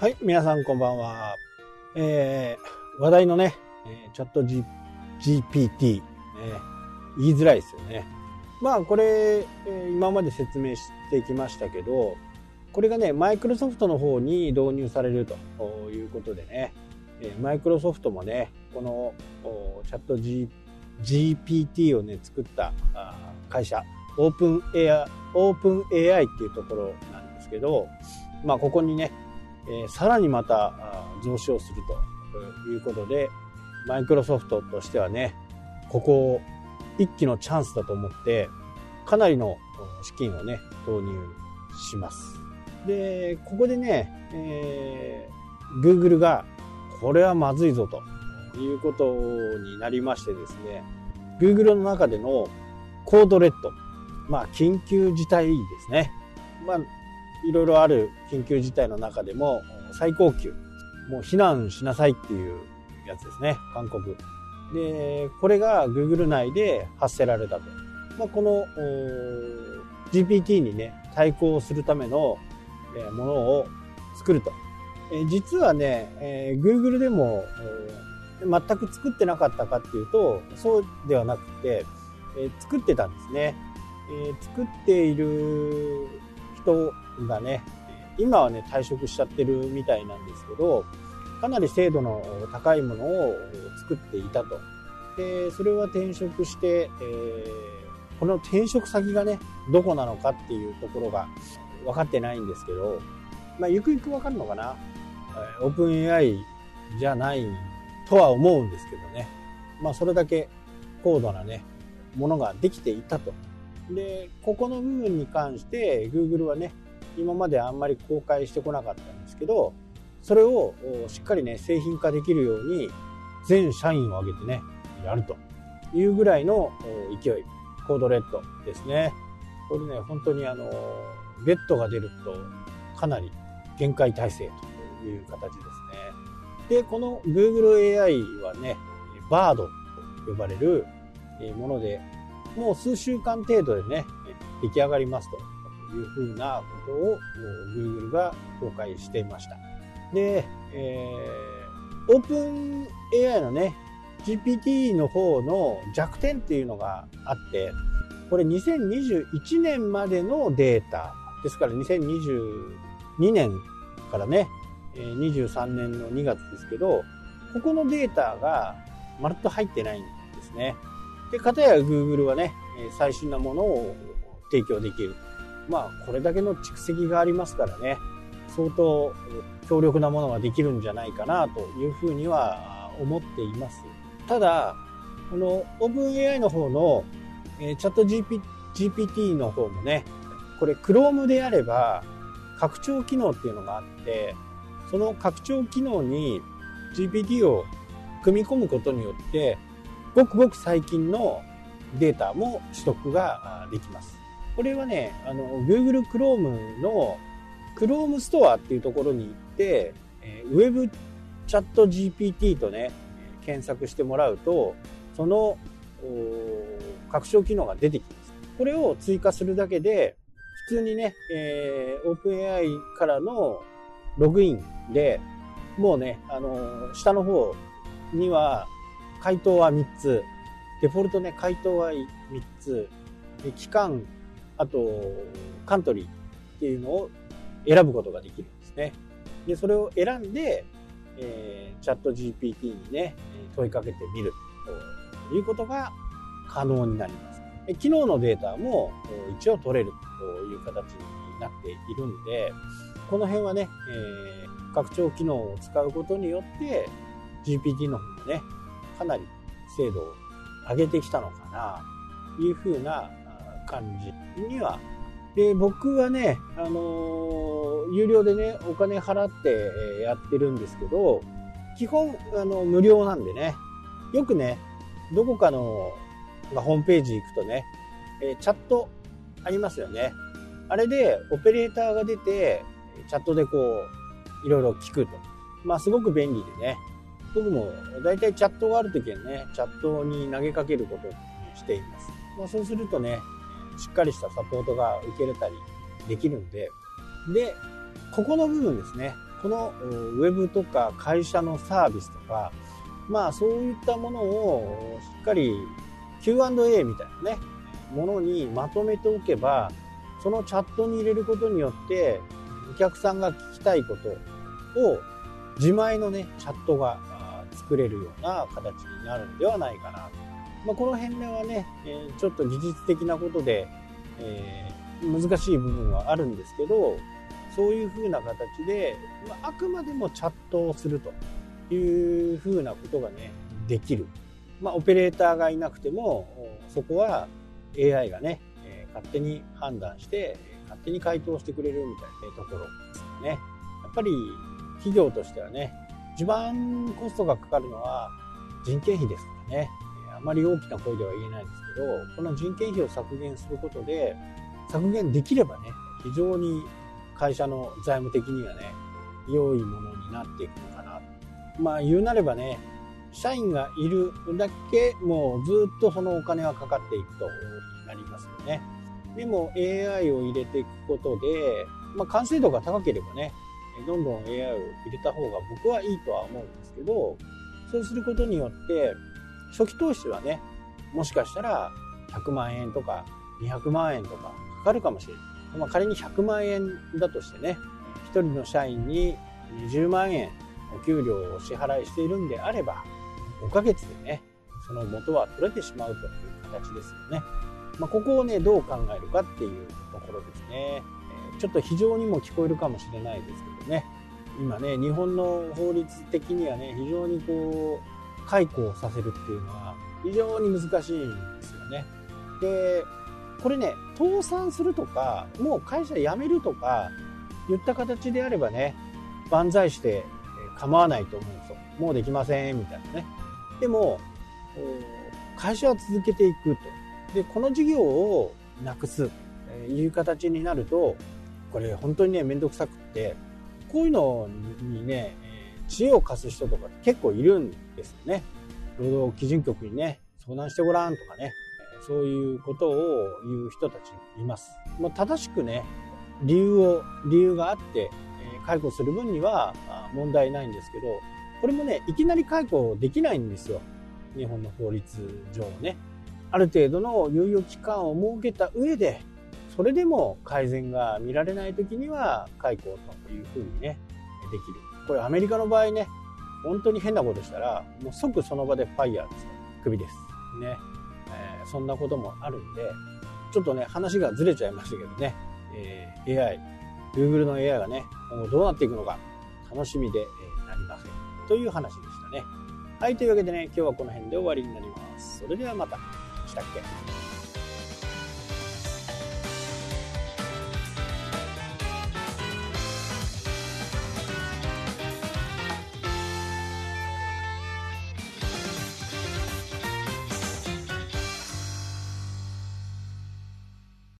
はい、皆さんこんばんは。えー、話題のね、えチャット、G、GPT、ね、言いづらいですよね。まあこれ、え今まで説明してきましたけど、これがね、マイクロソフトの方に導入されるということでね、マイクロソフトもね、このチャット、G、GPT をね、作った会社、オープン AI、オープン AI っていうところなんですけど、まあここにね、えーさらにまたあー増資をするということで、マイクロソフトとしてはね、ここを一気のチャンスだと思って、かなりの資金をね、投入します。で、ここでね、えー Google が、これはまずいぞということになりましてですね、Google の中でのコードレッド、まあ緊急事態ですね。まあいろいろある緊急事態の中でも最高級、もう避難しなさいっていうやつですね、勧告。で、これが Google 内で発せられたと。まあ、この GPT にね、対抗するための、ものを作ると。実はね、えー Google でも、えー全く作ってなかったかっていうと、そうではなくて、えー作ってたんですね。えー作っている人がね、今はね、退職しちゃってるみたいなんですけど、かなり精度の高いものを作っていたと。で、それは転職して、えーこの転職先がね、どこなのかっていうところが分かってないんですけど、まあ、ゆくゆく分かるのかな？えオープン AI じゃないとは思うんですけどね。まあ、それだけ高度なね、ものができていたと。で、ここの部分に関して Google はね、今まであんまり公開してこなかったんですけど、それをしっかりね、製品化できるように、全社員を挙げてね、やるというぐらいの勢い、コードレッドですね。これね、本当にあの、レッドが出ると、かなり限界体制という形ですね。で、この Google AI はね、バードと呼ばれるもので、もう数週間程度でね、出来上がりますというふうなことを Google が公開していました。で、えー、オープン AI のね、GPT の方の弱点っていうのがあって、これ2021年までのデータ、ですから2022年からね、23年の2月ですけど、ここのデータがまるっと入ってないんですね。で、かたや Google はね、最新なものを提供できる。まあ、これだけの蓄積がありますからね、相当強力なものができるんじゃないかなというふうには思っています。ただ、この OpenAI の方の、えーチャット GP GPT の方もね、これ Chrome であれば拡張機能っていうのがあって、その拡張機能に GPT を組み込むことによって、ごくごく最近のデータも取得ができます。これはね、あの、Google Chrome の Chrome Store っていうところに行って、えー Web チャット GPT とね、検索してもらうと、その拡張機能が出てきます。これを追加するだけで、普通にね、えー、OpenAI からのログインで、もうね、あの下の方には回答は3つ。デフォルトね、回答は3つ。期間、あと、カントリーっていうのを選ぶことができるんですね。で、それを選んで、えーチャット GPT にね、問いかけてみるということが可能になります。で昨日のデータも一応取れるという形になっているんで、この辺はね、えー拡張機能を使うことによって、GPT の方もね、かなり精度を上げてきたのかな、というふうな感じには。で、僕はね、あの有料でね、お金払ってやってるんですけど、基本、あの、無料なんでね、よくね、どこかの、まあ、ホームページ行くとね、えチャットありますよね。あれで、オペレーターが出て、チャットでこう、いろいろ聞くと。まあ、すごく便利でね、僕も大体チャットがあるときはね、チャットに投げかけることにしています。まあ、そうするとね、しっかりしたサポートが受けれたりできるんで、で、ここの部分ですね。このウェブとか会社のサービスとか、まあそういったものをしっかり Q&A みたいなね、ものにまとめておけば、そのチャットに入れることによって、お客さんが聞きたいことを自前のね、チャットが作れるような形になるんではないかなと。まあ、この辺ではね、えちょっと技術的なことで、えー、難しい部分はあるんですけど、そういうふうな形で、まあ、あくまでもチャットをするというふうなことがね、できる。まあ、オペレーターがいなくても、そこは AI がね、え勝手に判断して、勝手に回答してくれるみたいなところですよね。やっぱり企業としてはね、一番コストがかかるのは人件費ですからね。あまり大きな声では言えないですけど、この人件費を削減することで、削減できればね、非常に会社の財務的にはね、良いものになっていくのかな。まあ言うなればね、社員がいるだけもうずっとそのお金はかかっていくとなりますよね。でも AI を入れていくことで、まあ、完成度が高ければね、どんどん AI を入れた方が僕はいいとは思うんですけど、そうすることによって、初期投資はね、もしかしたら100万円とか200万円とかかかるかもしれない。まあ、仮に100万円だとしてね、1人の社員に20万円お給料を支払いしているんであれば、5ヶ月でね、その元は取れてしまうという形ですよね。まあ、ここをね、どう考えるかっていうところですね。ちょっと非常にも聞こえるかもしれないですけどね、今ね、日本の法律的にはね、非常にこう、解雇させるっていうのは非常に難しいんですよね。で、これね、倒産するとか、もう会社辞めるとか、言った形であればね、万歳して構わないと思うんですよ。もうできません、みたいなね。でも、会社は続けていくと。で、この事業をなくす、えいう形になると、これ本当にね、めんどくさくって、こういうのにね、知恵を貸す人とか結構いるんですよね。労働基準局にね、相談してごらんとかね、そういうことを言う人たちもいます。まあ、正しくね、理由を、理由があって、解雇する分には問題ないんですけど、これもね、いきなり解雇できないんですよ。日本の法律上ね。ある程度の猶予期間を設けた上で、それでも改善が見られない時には解雇というふうにね、できる。これアメリカの場合ね、本当に変なことしたら、もう即その場でファイヤーです。クビです。ね。えー、そんなこともあるんで、ちょっとね、話がずれちゃいましたけどね、えー、AI、Google の AI がね、今後どうなっていくのか楽しみでえなりません。という話でしたね。はい、というわけでね、今日はこの辺で終わりになります。それではまた。したっけ？